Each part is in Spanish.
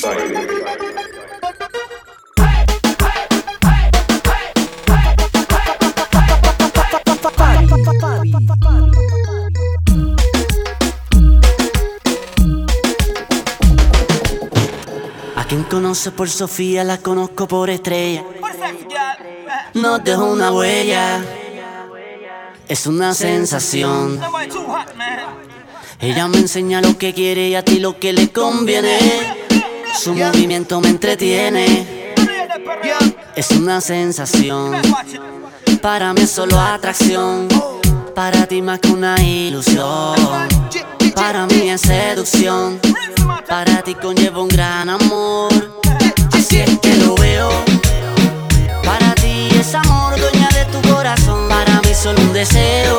A quien conoce por Sofía, la conozco por estrella. No dejo una huella. Es una sensación. Ella me enseña lo que quiere y a ti lo que le conviene. Su movimiento me entretiene. Es una sensación. Para mí es solo atracción. Para ti más que una ilusión. Para mí es seducción. Para ti conlleva un gran amor. Así es que lo veo. Para ti es amor, dueña de tu corazón. Para mí solo un deseo.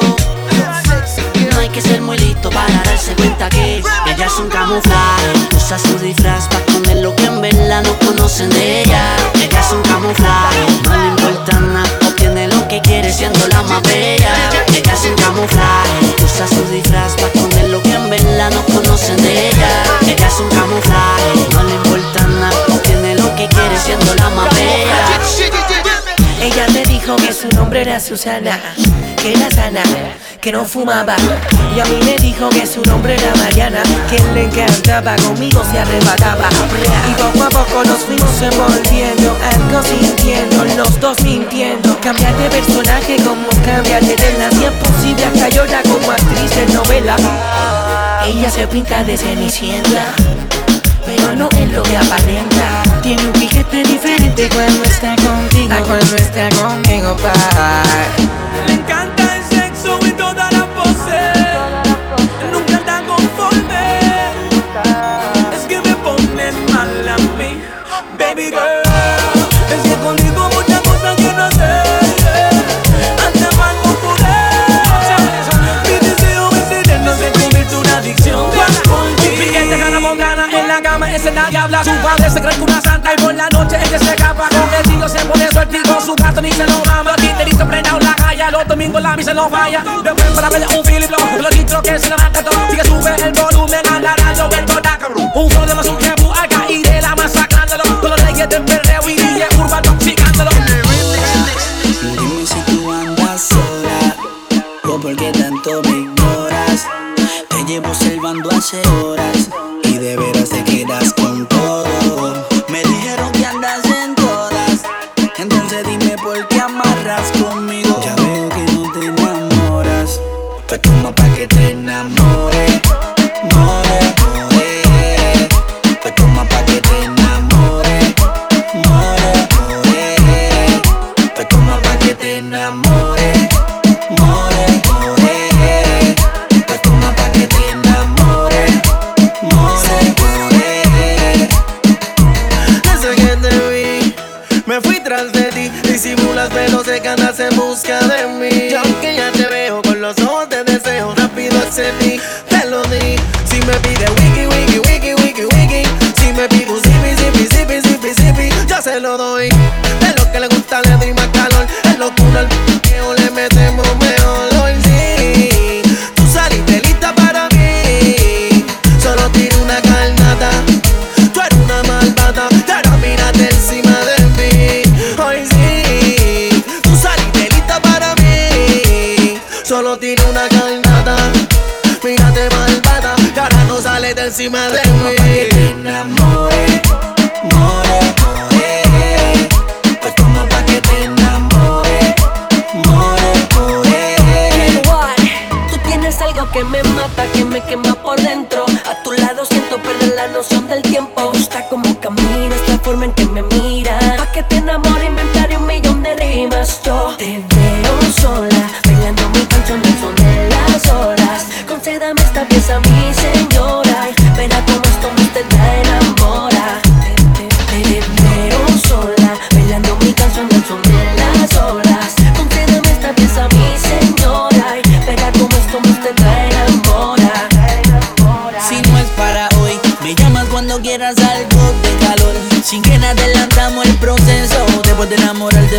No hay que ser muy listo para darse cuenta que ella es un camuflaje. Usa su disfraz para esconder lo que en verdad no conocen de ella. Ella es un camuflaje, no le importa nada. Obtiene lo que quiere siendo la más bella. Ella es un camuflaje. Usa su disfraz para esconder lo que en verdad no conocen de ella. Ella es un camuflaje, no le importa nada. Obtiene lo que quiere siendo la más bella. Ella me dijo que su nombre era Susana, que era sana, que no fumaba. Y a mí me dijo que su nombre era Mariana, que le encantaba, conmigo se arrebataba. Y poco a poco nos fuimos envolviendo, algo sintiendo, los dos mintiendo. Cambiar de personaje como cambiar de tela, si es posible hasta llora como actriz de novela. Ella se pinta de cenicienta pero no es lo que aparenta. Tiene un piquete diferente cuando está contigo, a cuando está conmigo, pa. La cama, ese nadie habla. Su padre se cree que una santa y por la noche ella se escapa. Con el tío se pone suertigo, su gato ni se lo mama. Titerito prendado la calle, los domingos la misa no falla. Después para verle un Philip Blow, los litros que se le mata todo. Sigue sube el volumen, andará Roberto Dacaru. Un flow de los que acá y de la masacrándolo. Con los reyes del perreo y DJ urbano chicándolo. Dime si tú andas sola o por qué tanto me ignoras. Te llevo observando hace horas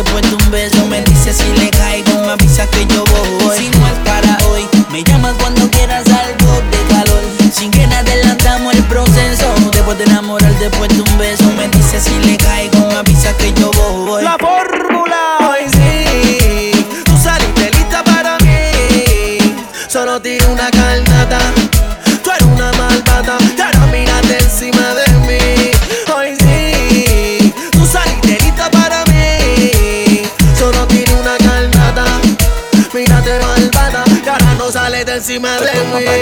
después de encima de mí.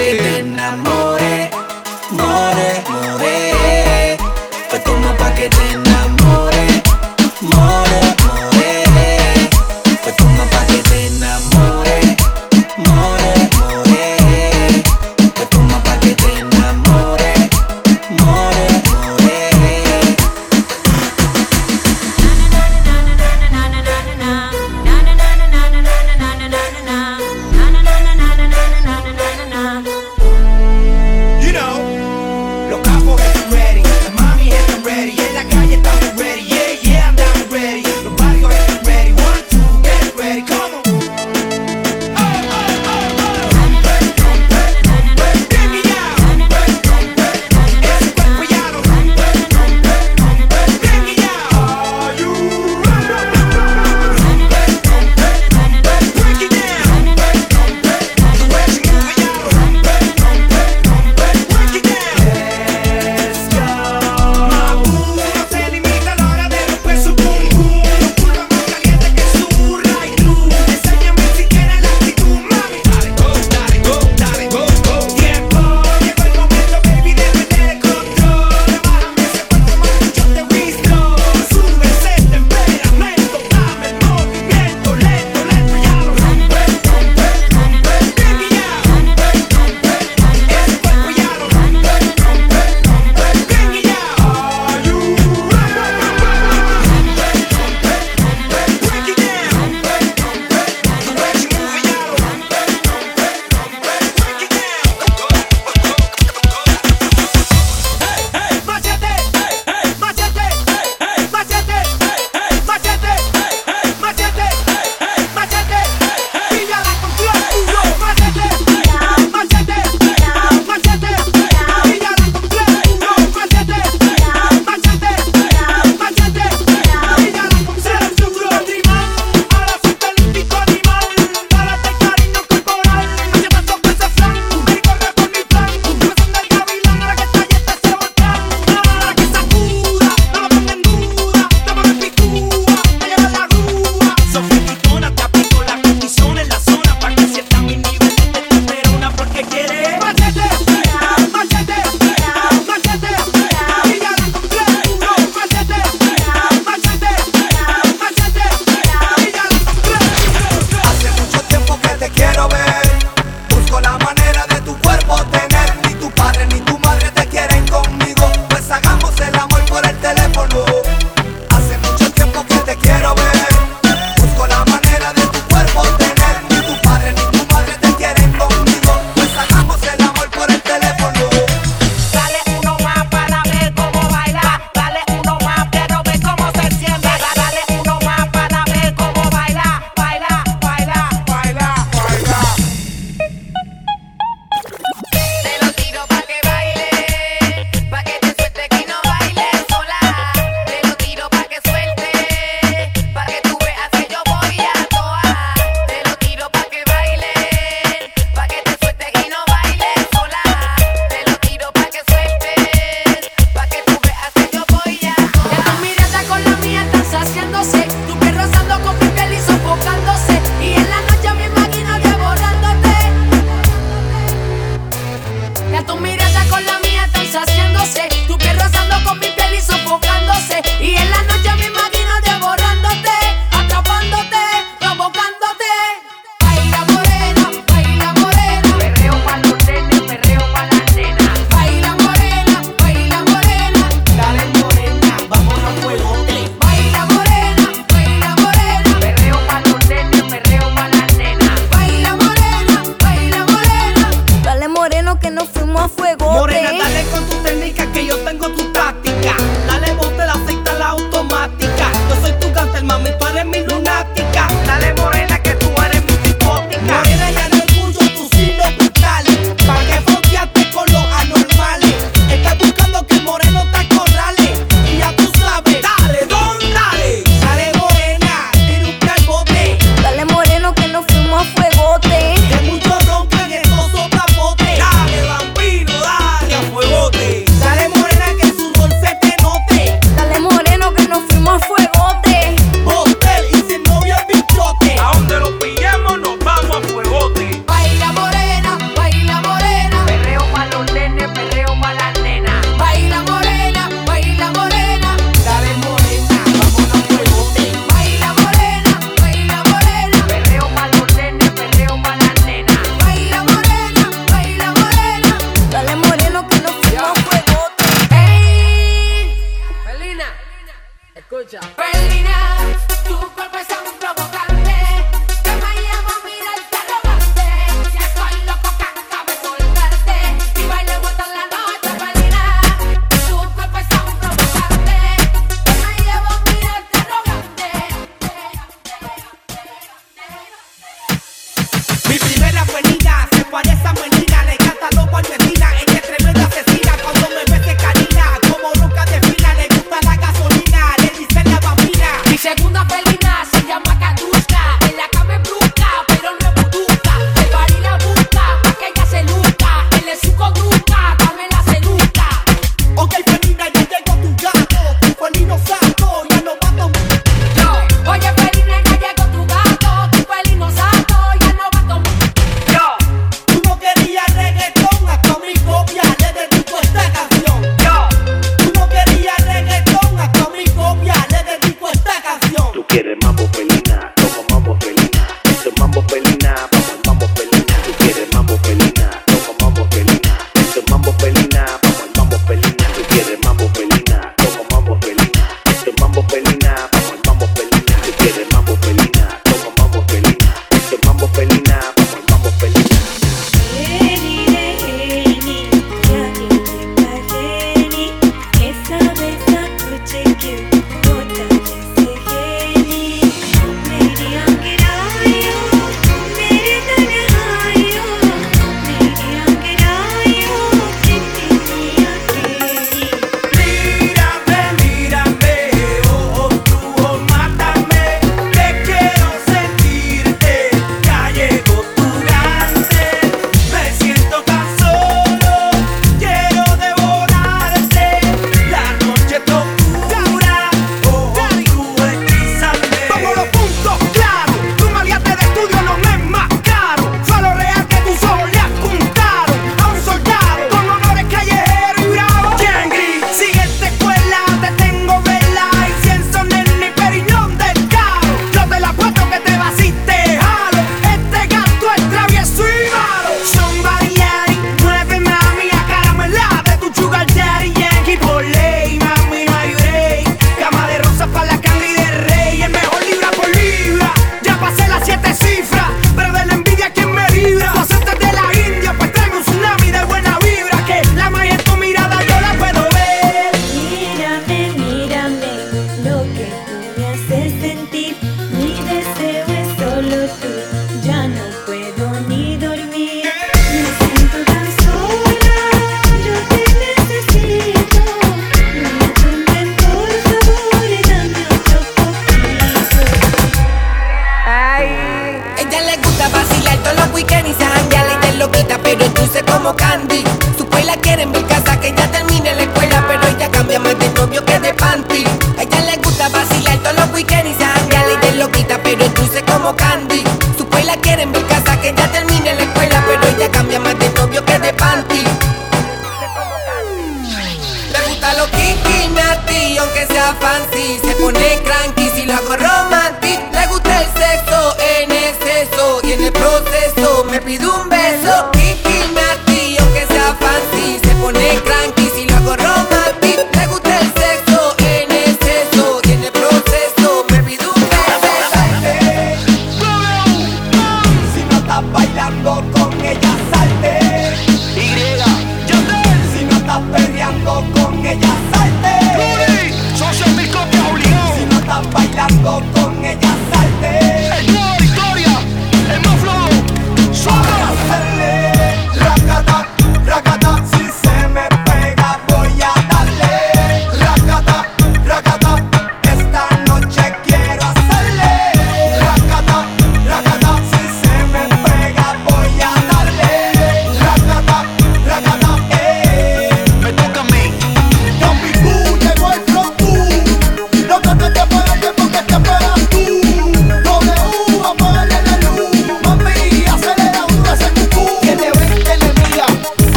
Me pide un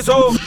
preso.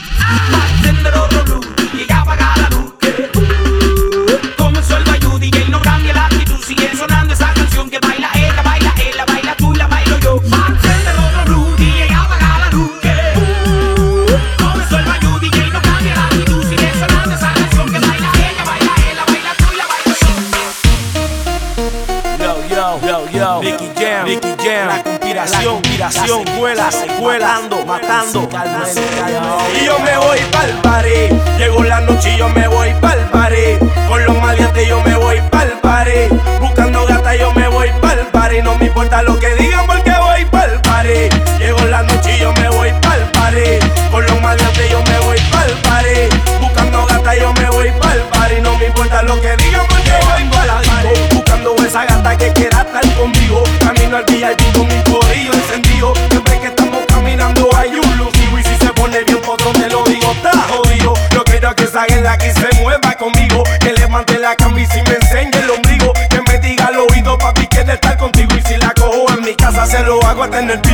corillo encendido. Siempre que estamos caminando hay un lucido. Y si se pone bien otro te lo digo, está jodido. Yo quiero que salga la que se mueva conmigo. Que levante la camisa y me enseñe el ombligo. Que me diga al oído, papi, quiere estar contigo. Y si la cojo en mi casa, se lo hago hasta en el piso.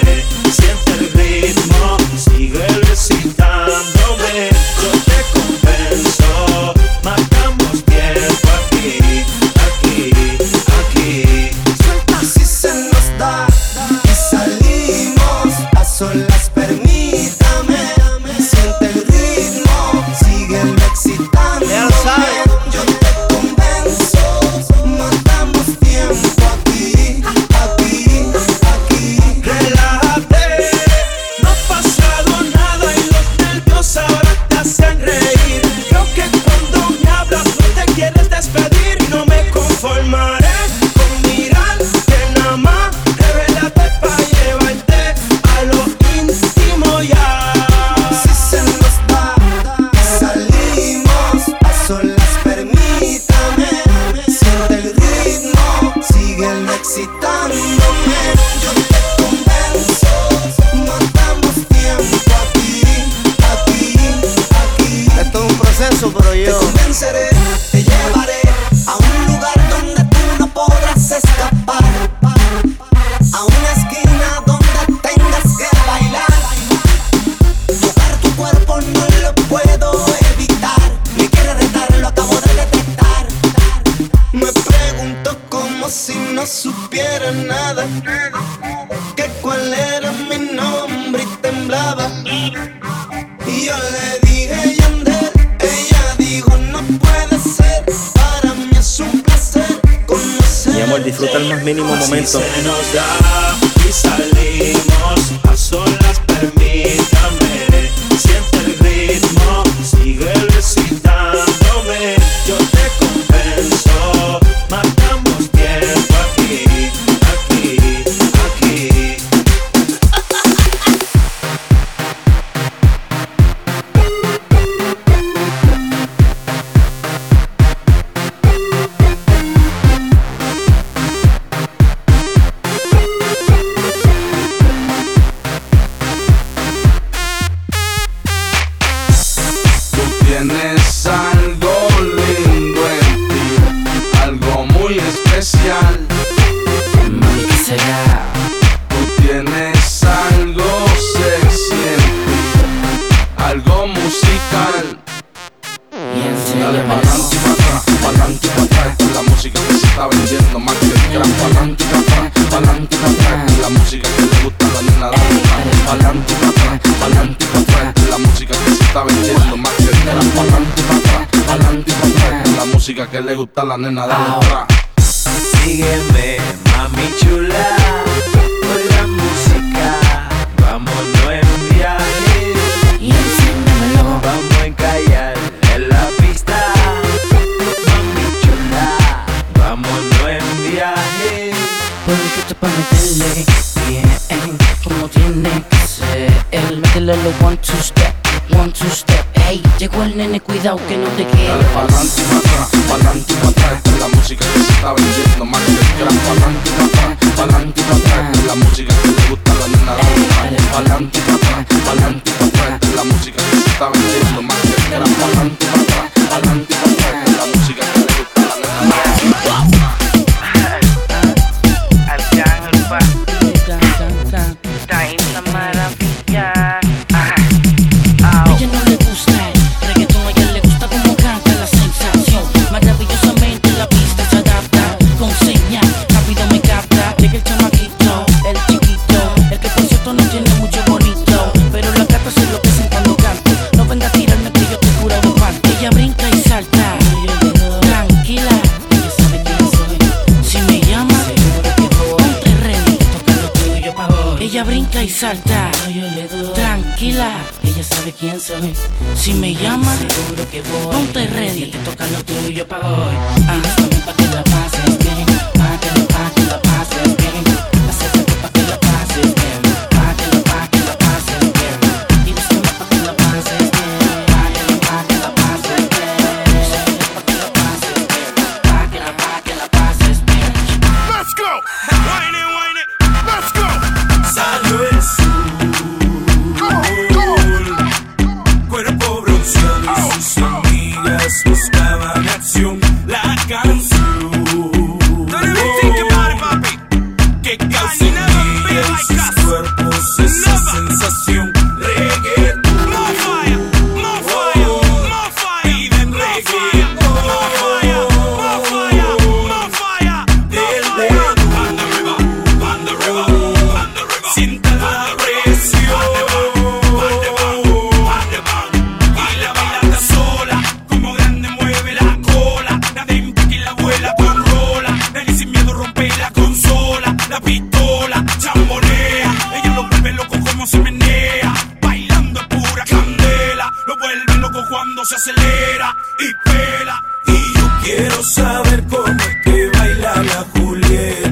something. Meterle bien, como tiene que ser. Métele los one, two step, one, two step. Ey, llegó el nene, cuidado que no te quede. Dale pa'lante y atrás, pa'lante y atrás. Esta es la música que se está vendiendo más que el gran. Pa'lante y atrás, pa'lante y atrás. Esta es la música que le gusta a la nena atrás. Pa'lante y atrás, pa'lante y atrás. Esta es la música que se está vendiendo más que el gran. Pa'lante y atrás, pa'lante y atrás. Esta es la música que le gusta a la nena saltar. Tranquila, ella sabe quién soy. Si me llama, seguro que voy. Ponte ready, te toca lo tuyo para hoy. Ah. cuando se acelera y pela. Y yo quiero saber cómo es que baila la Julieta.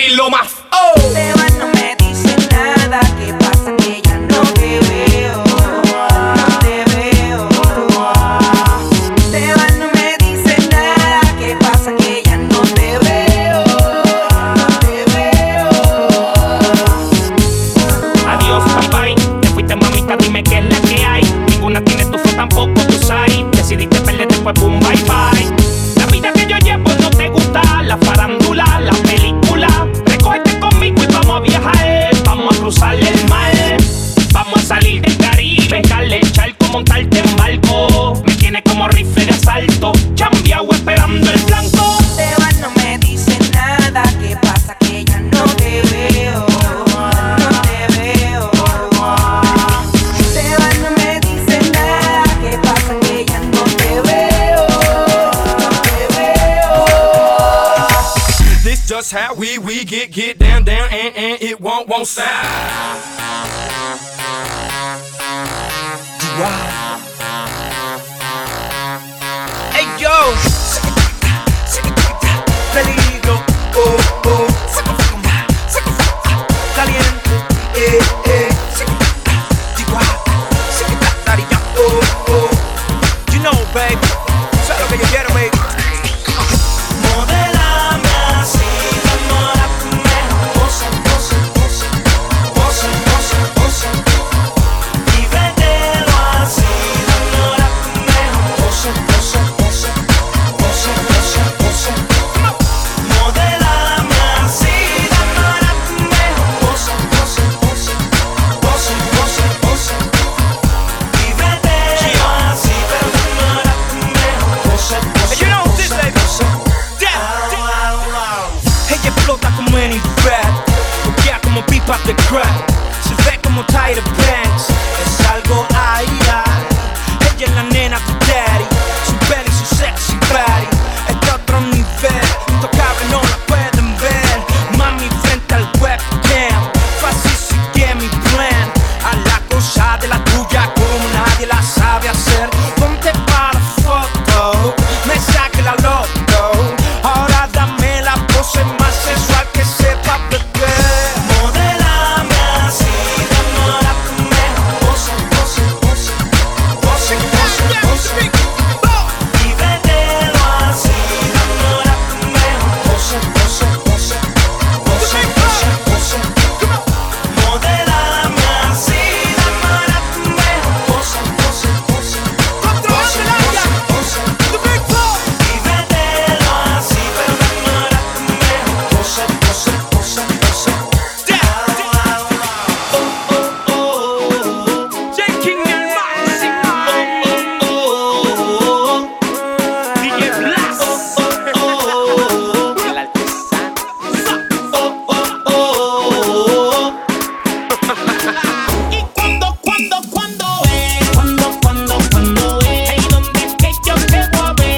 sentirlo más. Oh. Wow.